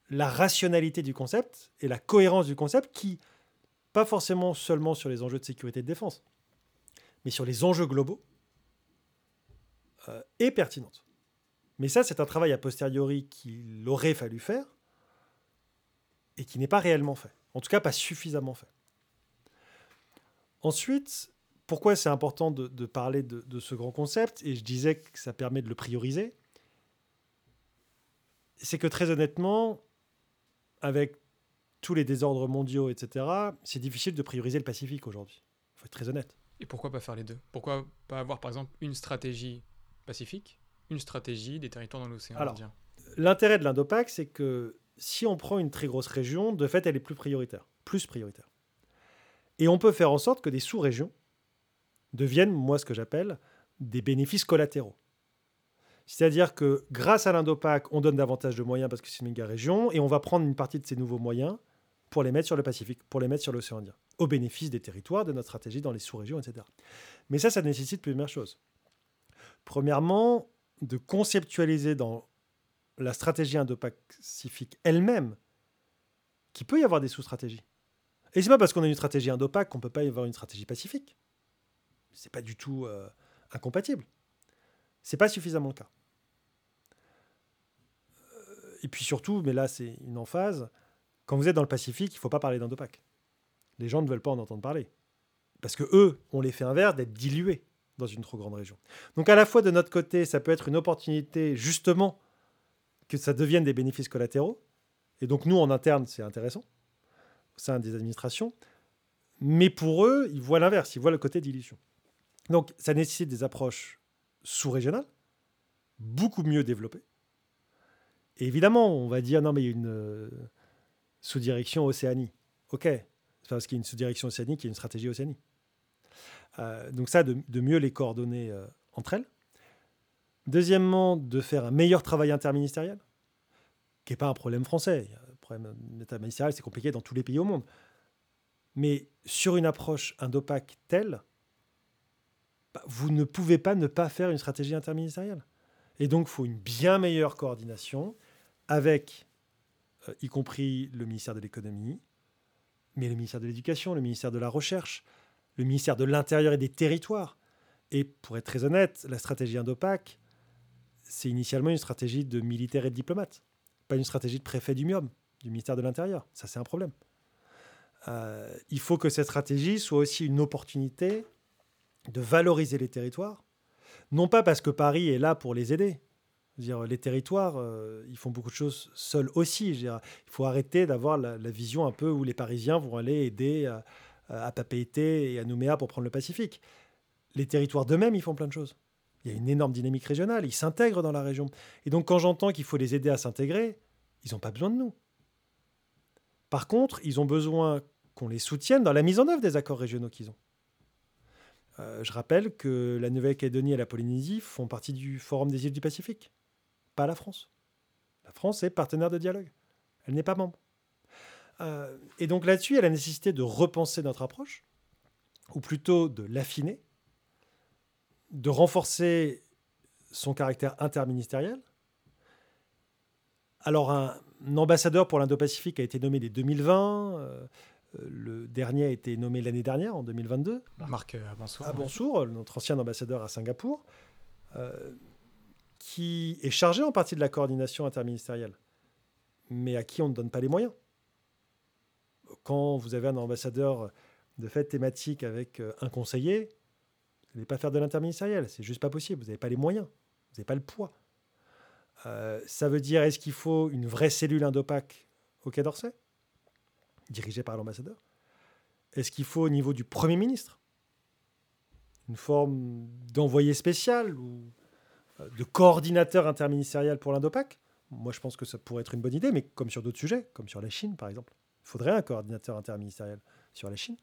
la rationalité du concept et la cohérence du concept qui, pas forcément seulement sur les enjeux de sécurité et de défense, mais sur les enjeux globaux, euh, est pertinente. Mais ça, c'est un travail a posteriori qu'il aurait fallu faire et qui n'est pas réellement fait. En tout cas, pas suffisamment fait. Ensuite, pourquoi c'est important de, parler de, ce grand concept Et je disais que ça permet de le prioriser. C'est que très honnêtement, avec tous les désordres mondiaux, etc., c'est difficile de prioriser le Pacifique aujourd'hui. Il faut être très honnête. Et pourquoi pas faire les deux? Pourquoi pas avoir par exemple une stratégie pacifique, une stratégie des territoires dans l'océan Indien? L'intérêt de l'Indopac, c'est que si on prend une très grosse région, de fait, elle est plus prioritaire, plus prioritaire. Et on peut faire en sorte que des sous-régions deviennent, moi, ce que j'appelle des bénéfices collatéraux. C'est-à-dire que grâce à l'Indopac, on donne davantage de moyens parce que c'est une méga région, et on va prendre une partie de ces nouveaux moyens pour les mettre sur le Pacifique, pour les mettre sur l'océan Indien, au bénéfice des territoires, de notre stratégie dans les sous-régions, etc. Mais ça, ça nécessite plusieurs choses. Premièrement, de conceptualiser dans la stratégie Indo-Pacifique elle-même qu'il peut y avoir des sous-stratégies. Et c'est pas parce qu'on a une stratégie Indo-Pac qu'on peut pas y avoir une stratégie pacifique. C'est pas du tout euh, incompatible. C'est pas suffisamment le cas. Euh, et puis surtout, mais là c'est une emphase, quand vous êtes dans le Pacifique, il ne faut pas parler d'Indopac. Les gens ne veulent pas en entendre parler. Parce que eux ont l'effet inverse d'être dilués dans une trop grande région. Donc à la fois de notre côté, ça peut être une opportunité justement que ça devienne des bénéfices collatéraux. Et donc nous, en interne, c'est intéressant, au sein des administrations. Mais pour eux, ils voient l'inverse, ils voient le côté dilution. Donc ça nécessite des approches sous-régionales, beaucoup mieux développées. Et évidemment, on va dire, non mais il y a une euh, sous-direction Océanie. Ok, parce qu'il y a une sous-direction y a une stratégie Océanie. Euh, donc ça, de, mieux les coordonner euh, entre elles. Deuxièmement, de faire un meilleur travail interministériel, qui n'est pas un problème français. Le problème interministériel, c'est compliqué dans tous les pays au monde. Mais sur une approche indopac telle, bah, vous ne pouvez pas ne pas faire une stratégie interministérielle. Et donc, il faut une bien meilleure coordination avec euh, y compris le ministère de l'économie, mais le ministère de l'éducation, le ministère de la recherche, le ministère de l'Intérieur et des territoires. Et pour être très honnête, la stratégie Indopac, c'est initialement une stratégie de militaires et de diplomates, pas une stratégie de préfet du MIOM, du ministère de l'Intérieur. Ça, c'est un problème. Euh, il faut que cette stratégie soit aussi une opportunité de valoriser les territoires, non pas parce que Paris est là pour les aider, les territoires, euh, ils font beaucoup de choses seuls aussi. il faut arrêter d'avoir la, vision un peu où les Parisiens vont aller aider à, à Papeete et à Nouméa pour prendre le Pacifique. Les territoires d'eux-mêmes, ils font plein de choses. Il y a une énorme dynamique régionale, ils s'intègrent dans la région. Et donc quand j'entends qu'il faut les aider à s'intégrer, ils n'ont pas besoin de nous. Par contre, ils ont besoin qu'on les soutienne dans la mise en œuvre des accords régionaux qu'ils ont. Euh, je rappelle que la Nouvelle-Calédonie et la Polynésie font partie du Forum des îles du Pacifique pas la France. La France est partenaire de dialogue. Elle n'est pas membre. Euh, et donc là-dessus, il y a la nécessité de repenser notre approche, ou plutôt de l'affiner, de renforcer son caractère interministériel. Alors, un, ambassadeur pour l'Indo-Pacifique a été nommé dès 2020. Euh, le dernier a été nommé l'année dernière, en 2022. Marc Abansour. Abansour, notre ancien ambassadeur à Singapour. Euh, qui est chargé en partie de la coordination interministérielle, mais à qui on ne donne pas les moyens. Quand vous avez un ambassadeur de fait thématique avec euh, un conseiller, vous n'allez pas faire de l'interministériel, c'est juste pas possible, vous n'avez pas les moyens, vous n'avez pas le poids. Euh, ça veut dire, est-ce qu'il faut une vraie cellule Indopac au Quai d'Orsay, dirigée par l'ambassadeur? Est-ce qu'il faut au niveau du Premier ministre une forme d'envoyé spécial ou de coordinateur interministériel pour l'Indopac. Moi, je pense que ça pourrait être une bonne idée, mais comme sur d'autres sujets, comme sur la Chine, par exemple. Il faudrait un coordinateur interministériel sur la Chine,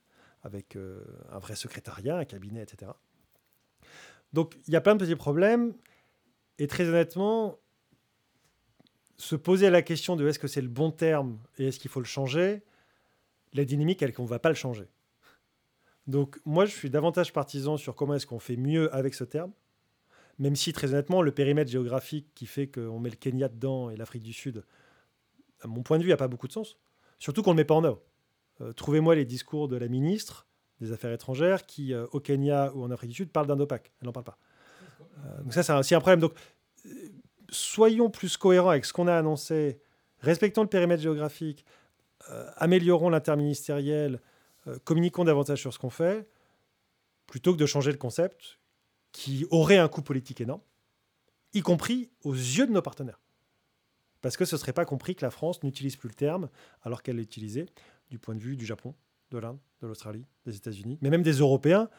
avec euh, un vrai secrétariat, un cabinet, etc. Donc, il y a plein de petits problèmes. Et très honnêtement, se poser la question de est-ce que c'est le bon terme et est-ce qu'il faut le changer, la dynamique, elle qu'on ne va pas le changer. Donc, moi, je suis davantage partisan sur comment est-ce qu'on fait mieux avec ce terme même si très honnêtement, le périmètre géographique qui fait qu'on met le Kenya dedans et l'Afrique du Sud, à mon point de vue, n'a pas beaucoup de sens. Surtout qu'on ne le met pas en œuvre. Euh, trouvez-moi les discours de la ministre des Affaires étrangères qui, euh, au Kenya ou en Afrique du Sud, parle d'Indopac. Elle n'en parle pas. Euh, donc ça, c'est aussi un problème. Donc, soyons plus cohérents avec ce qu'on a annoncé, respectons le périmètre géographique, améliorons l'interministériel, communiquons davantage sur ce qu'on fait. plutôt que de changer le concept qui aurait un coût politique énorme, y compris aux yeux de nos partenaires. Parce que ce ne serait pas compris que la France n'utilise plus le terme alors qu'elle l'utilisait du point de vue du Japon, de l'Inde, de l'Australie, des États-Unis, mais même des Européens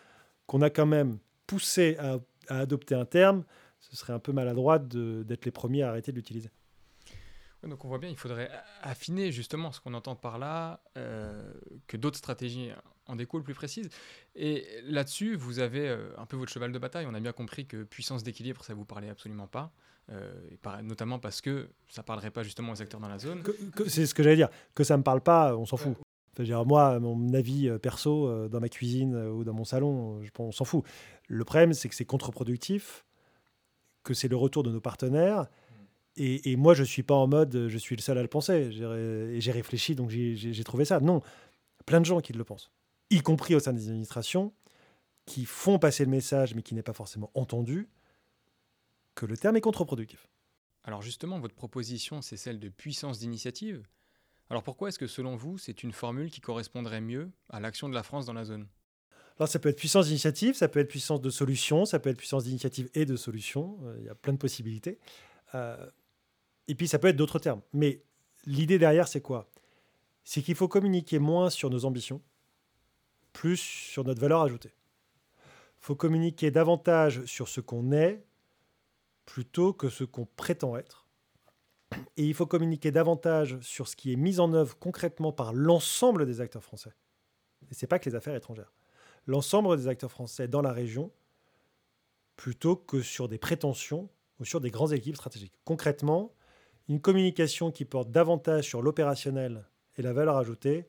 qu'on a quand même poussé à, adopter un terme. Ce serait un peu maladroit d'être les premiers à arrêter de l'utiliser. donc on voit bien, il faudrait affiner justement ce qu'on entend par là, euh, que d'autres stratégies en découlent plus précises. Et là-dessus, vous avez euh, un peu votre cheval de bataille. On a bien compris que puissance d'équilibre, ça vous parlait absolument pas. Euh, notamment parce que ça parlerait pas justement aux acteurs dans la zone. c'est ce que j'allais dire. Que ça me parle pas, on s'en fout. Moi, mon avis euh, perso dans ma cuisine ou dans mon salon, je, on s'en fout. Le problème, c'est que c'est contre-productif, que c'est le retour de nos partenaires. Et, moi, je suis pas en mode, je suis le seul à le penser. Et j'ai réfléchi, donc j'ai trouvé ça. Non, plein de gens qui le pensent, y compris au sein des administrations, qui font passer le message, mais qui n'est pas forcément entendu que le terme est contre-productif. Alors justement, votre proposition, c'est celle de puissance d'initiative. Alors pourquoi est-ce que selon vous, c'est une formule qui correspondrait mieux à l'action de la France dans la zone? Alors ça peut être puissance d'initiative, ça peut être puissance de solution, ça peut être puissance d'initiative et de solution. Euh, il y a plein de possibilités. Euh, et puis ça peut être d'autres termes. Mais l'idée derrière, c'est quoi? C'est qu'il faut communiquer moins sur nos ambitions, plus sur notre valeur ajoutée. Il faut communiquer davantage sur ce qu'on est, plutôt que ce qu'on prétend être. Et il faut communiquer davantage sur ce qui est mis en œuvre concrètement par l'ensemble des acteurs français. Et ce n'est pas que les affaires étrangères. L'ensemble des acteurs français dans la région, plutôt que sur des prétentions ou sur des grands équipes stratégiques. Concrètement, une communication qui porte davantage sur l'opérationnel et la valeur ajoutée,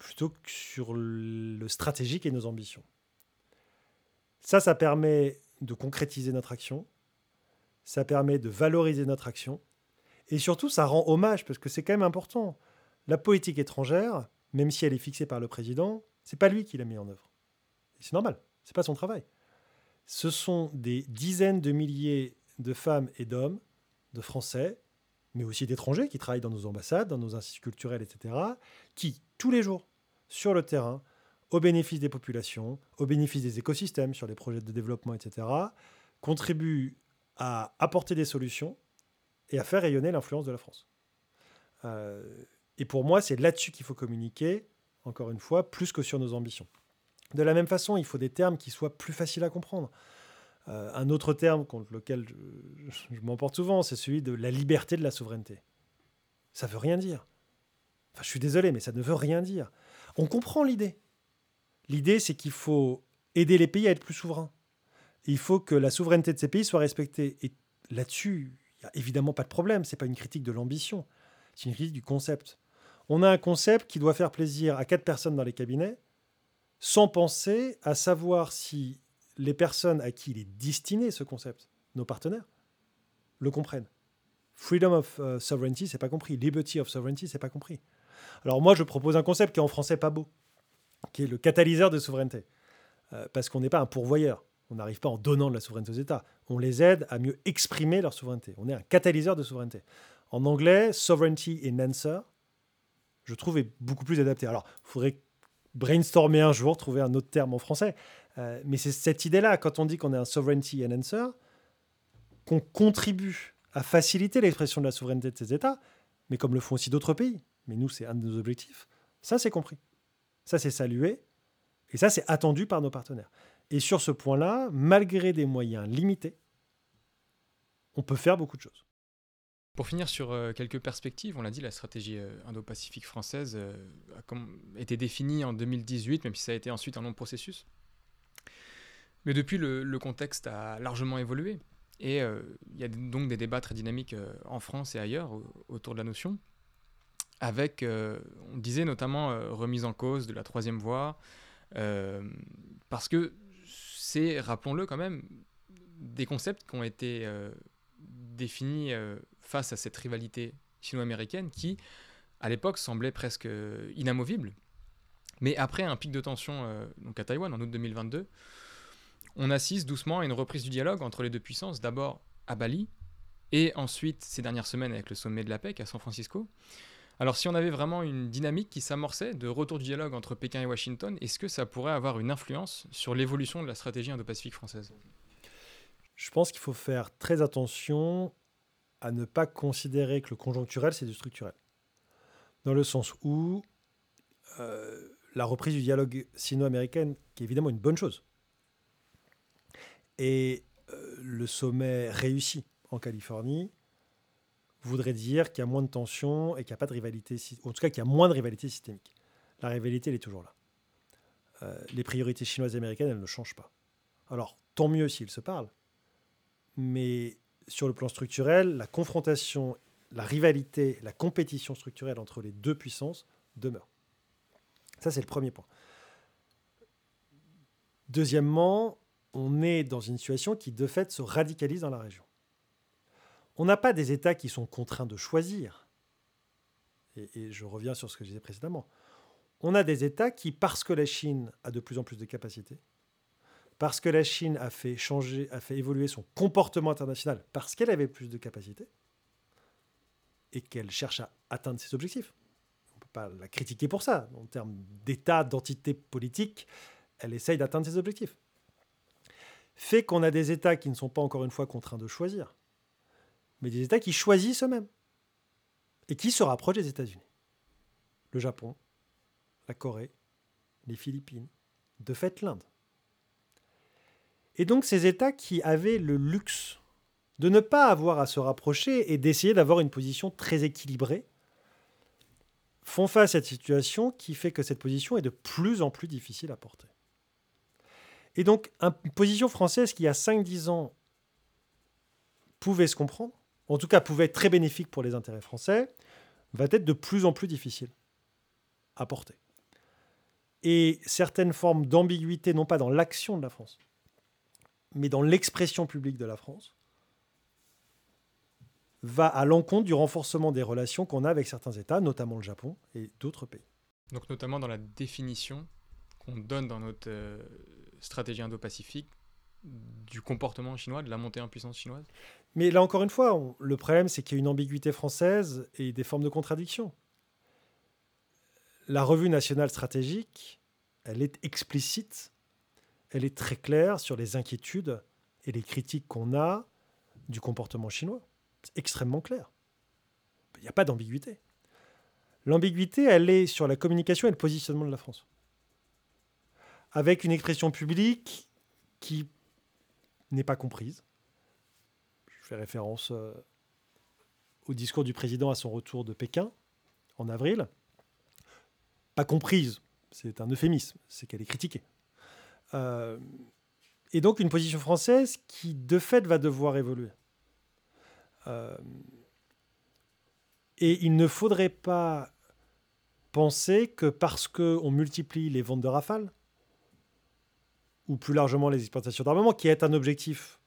plutôt que sur le stratégique et nos ambitions. Ça, ça permet de concrétiser notre action, ça permet de valoriser notre action, et surtout, ça rend hommage, parce que c'est quand même important. La politique étrangère, même si elle est fixée par le président, c'est pas lui qui l'a mis en œuvre. C'est normal, c'est pas son travail. Ce sont des dizaines de milliers de femmes et d'hommes, de Français, mais aussi d'étrangers qui travaillent dans nos ambassades, dans nos instituts culturels, etc., qui, tous les jours, sur le terrain, au bénéfice des populations, au bénéfice des écosystèmes, sur les projets de développement, etc., contribuent à apporter des solutions et à faire rayonner l'influence de la France. Euh, et pour moi, c'est là-dessus qu'il faut communiquer, encore une fois, plus que sur nos ambitions. De la même façon, il faut des termes qui soient plus faciles à comprendre. Euh, un autre terme contre lequel je, m'emporte souvent, c'est celui de la liberté de la souveraineté. Ça veut rien dire. Enfin, je suis désolé, mais ça ne veut rien dire. On comprend l'idée. L'idée, c'est qu'il faut aider les pays à être plus souverains il faut que la souveraineté de ces pays soit respectée. Et là-dessus, il n'y a évidemment pas de problème. Ce n'est pas une critique de l'ambition, c'est une critique du concept. On a un concept qui doit faire plaisir à quatre personnes dans les cabinets, sans penser à savoir si les personnes à qui il est destiné ce concept, nos partenaires, le comprennent. Freedom of uh, sovereignty, c'est pas compris. Liberty of sovereignty, c'est pas compris. Alors moi, je propose un concept qui est en français pas beau, qui est le catalyseur de souveraineté, euh, parce qu'on n'est pas un pourvoyeur. On n'arrive pas en donnant de la souveraineté aux États. On les aide à mieux exprimer leur souveraineté. On est un catalyseur de souveraineté. En anglais, sovereignty enhancer, je trouve, est beaucoup plus adapté. Alors, il faudrait brainstormer un jour, trouver un autre terme en français. Euh, mais c'est cette idée-là, quand on dit qu'on est un sovereignty enhancer, qu'on contribue à faciliter l'expression de la souveraineté de ces États, mais comme le font aussi d'autres pays. Mais nous, c'est un de nos objectifs. Ça, c'est compris. Ça, c'est salué. Et ça, c'est attendu par nos partenaires. Et sur ce point-là, malgré des moyens limités, on peut faire beaucoup de choses. Pour finir sur euh, quelques perspectives, on l'a dit, la stratégie euh, indo-pacifique française euh, a été définie en 2018, même si ça a été ensuite un long processus. Mais depuis, le, contexte a largement évolué. Et il y a donc des débats très dynamiques en France et ailleurs autour de la notion, avec, on disait notamment, remise en cause de la troisième voie, parce que c'est, rappelons-le quand même, des concepts qui ont été euh, définis euh, face à cette rivalité sino-américaine qui, à l'époque, semblait presque euh, inamovible. Mais après un pic de tension donc à Taïwan en août 2022, on assiste doucement à une reprise du dialogue entre les deux puissances, d'abord à Bali, et ensuite ces dernières semaines avec le sommet de la PEC à San Francisco, Alors si on avait vraiment une dynamique qui s'amorçait de retour du dialogue entre Pékin et Washington, est-ce que ça pourrait avoir une influence sur l'évolution de la stratégie indo-pacifique française? Je pense qu'il faut faire très attention à ne pas considérer que le conjoncturel, c'est du structurel. Dans le sens où euh, la reprise du dialogue sino-américain, qui est évidemment une bonne chose, et euh, le sommet réussi en Californie, voudrait dire qu'il y a moins de tensions et qu'il n'y a pas de rivalité, en tout cas qu'il y a moins de rivalité systémique. La rivalité, elle est toujours là. Euh, les priorités chinoises et américaines, elles ne changent pas. Alors, tant mieux s'ils se parlent, mais sur le plan structurel, la confrontation, la rivalité, la compétition structurelle entre les deux puissances demeure. Ça, c'est le premier point. Deuxièmement, on est dans une situation qui, de fait, se radicalise dans la région. On n'a pas des États qui sont contraints de choisir. Et, je reviens sur ce que je disais précédemment. On a des États qui, parce que la Chine a de plus en plus de capacités, parce que la Chine a fait changer, a fait évoluer son comportement international, parce qu'elle avait plus de capacités, et qu'elle cherche à atteindre ses objectifs. On ne peut pas la critiquer pour ça. En termes d'État, d'entité politique, elle essaye d'atteindre ses objectifs fait qu'on a des États qui ne sont pas encore une fois contraints de choisir, mais des États qui choisissent eux-mêmes et qui se rapprochent des États-Unis. Le Japon, la Corée, les Philippines, de fait l'Inde. Et donc ces États qui avaient le luxe de ne pas avoir à se rapprocher et d'essayer d'avoir une position très équilibrée, font face à cette situation qui fait que cette position est de plus en plus difficile à porter. Et donc, une position française qui, il y a 5-10 ans, pouvait se comprendre, en tout cas pouvait être très bénéfique pour les intérêts français, va être de plus en plus difficile à porter. Et certaines formes d'ambiguïté, non pas dans l'action de la France, mais dans l'expression publique de la France, va à l'encontre du renforcement des relations qu'on a avec certains États, notamment le Japon et d'autres pays. Donc notamment dans la définition qu'on donne dans notre euh, stratégie indo-pacifique du comportement chinois, de la montée en puissance chinoise Mais là encore une fois, le problème c'est qu'il y a une ambiguïté française et des formes de contradiction. La revue nationale stratégique, elle est explicite, elle est très claire sur les inquiétudes et les critiques qu'on a du comportement chinois. C'est extrêmement clair. Il n'y a pas d'ambiguïté. L'ambiguïté, elle est sur la communication et le positionnement de la France avec une expression publique qui n'est pas comprise. Je fais référence euh, au discours du président à son retour de Pékin en avril. Pas comprise, c'est un euphémisme, c'est qu'elle est critiquée. Euh, et donc une position française qui, de fait, va devoir évoluer. Euh, et il ne faudrait pas penser que parce qu'on multiplie les ventes de rafales, ou plus largement les exportations d'armement, qui est un objectif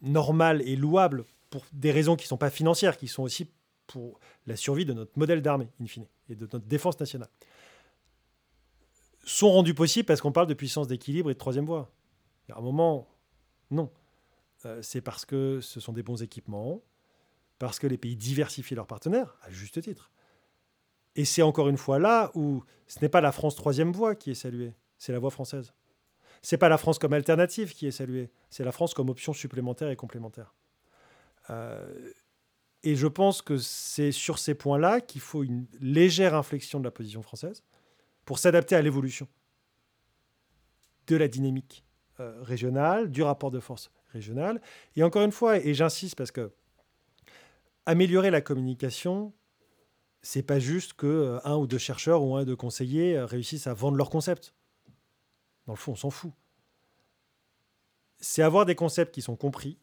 normal et louable pour des raisons qui ne sont pas financières, qui sont aussi pour la survie de notre modèle d'armée, in fine, et de notre défense nationale, sont rendus possibles parce qu'on parle de puissance d'équilibre et de troisième voie. À un moment, non. Euh, c'est parce que ce sont des bons équipements, parce que les pays diversifient leurs partenaires, à juste titre. Et c'est encore une fois là où ce n'est pas la France troisième voie qui est saluée, c'est la voie française. C'est pas la France comme alternative qui est saluée, c'est la France comme option supplémentaire et complémentaire. Euh, et je pense que c'est sur ces points-là qu'il faut une légère inflexion de la position française pour s'adapter à l'évolution de la dynamique euh, régionale, du rapport de force régional. Et encore une fois, et j'insiste parce que améliorer la communication, c'est pas juste que euh, un ou deux chercheurs ou un ou deux conseillers réussissent à vendre leur concept. Dans le fond, on s'en fout. C'est avoir des concepts qui sont compris,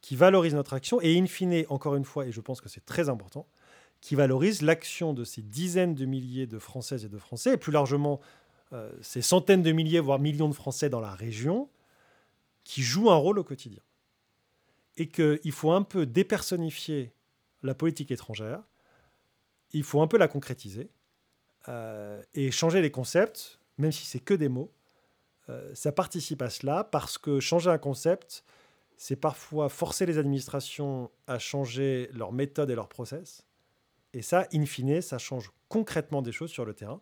qui valorisent notre action et, in fine, encore une fois, et je pense que c'est très important, qui valorisent l'action de ces dizaines de milliers de Françaises et de Français, et plus largement euh, ces centaines de milliers, voire millions de Français dans la région, qui jouent un rôle au quotidien. Et qu'il faut un peu dépersonnifier la politique étrangère, il faut un peu la concrétiser, euh, et changer les concepts, même si c'est que des mots, ça participe à cela parce que changer un concept, c'est parfois forcer les administrations à changer leurs méthodes et leurs process, Et ça, in fine, ça change concrètement des choses sur le terrain.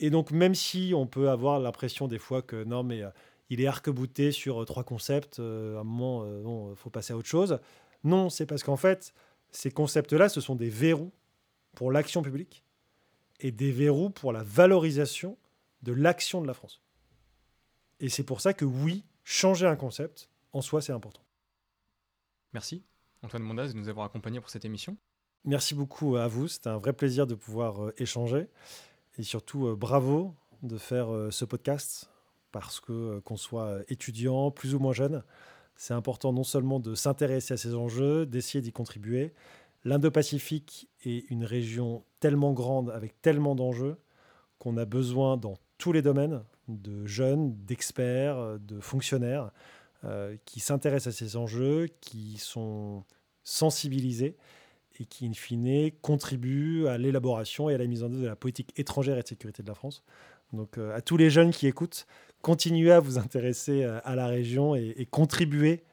Et donc, même si on peut avoir l'impression des fois que non, mais euh, il est arc-bouté sur euh, trois concepts, euh, à un moment, il faut passer à autre chose. Non, c'est parce qu'en fait, ces concepts-là, ce sont des verrous pour l'action publique et des verrous pour la valorisation de l'action de la France. Et c'est pour ça que oui, changer un concept, en soi, c'est important. Merci, Antoine Mondaz, de nous avoir accompagnés pour cette émission. Merci beaucoup à vous, c'était un vrai plaisir de pouvoir échanger. Et surtout, euh, bravo de faire euh, ce podcast parce que euh, qu'on soit étudiant, plus ou moins jeune, c'est important non seulement de s'intéresser à ces enjeux, d'essayer d'y contribuer. L'Indo-Pacifique est une région tellement grande, avec tellement d'enjeux, qu'on a besoin dans tous les domaines de jeunes, d'experts, de fonctionnaires qui s'intéressent à ces enjeux, qui sont sensibilisés et qui, in fine, contribue à l'élaboration et à la mise en œuvre de la politique étrangère et de sécurité de la France. Donc, euh, à tous les jeunes qui écoutent, continuez à vous intéresser euh, à la région et, et contribuez,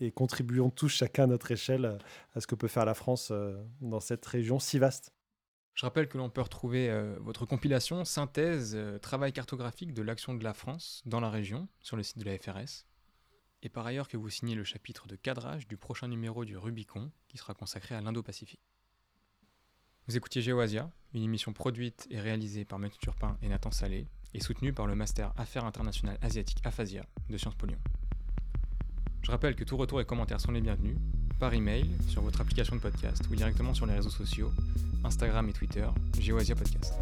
et contribuons tous chacun à notre échelle euh, à ce que peut faire la France dans cette région si vaste. Je rappelle que l'on peut retrouver votre compilation, synthèse, travail cartographique de l'action de la France dans la région sur le site de la FRS et par ailleurs que vous signez le chapitre de cadrage du prochain numéro du Rubicon, qui sera consacré à l'Indo-Pacifique. Vous écoutiez GeoAsia, une émission produite et réalisée par Mathieu Turpin et Nathan Salé, et soutenue par le Master Affaires internationales asiatiques AFASIA de Sciences Po Je rappelle que tout retour et commentaires sont les bienvenus, par email, sur votre application de podcast ou directement sur les réseaux sociaux, Instagram et Twitter, GeoAsia Podcast.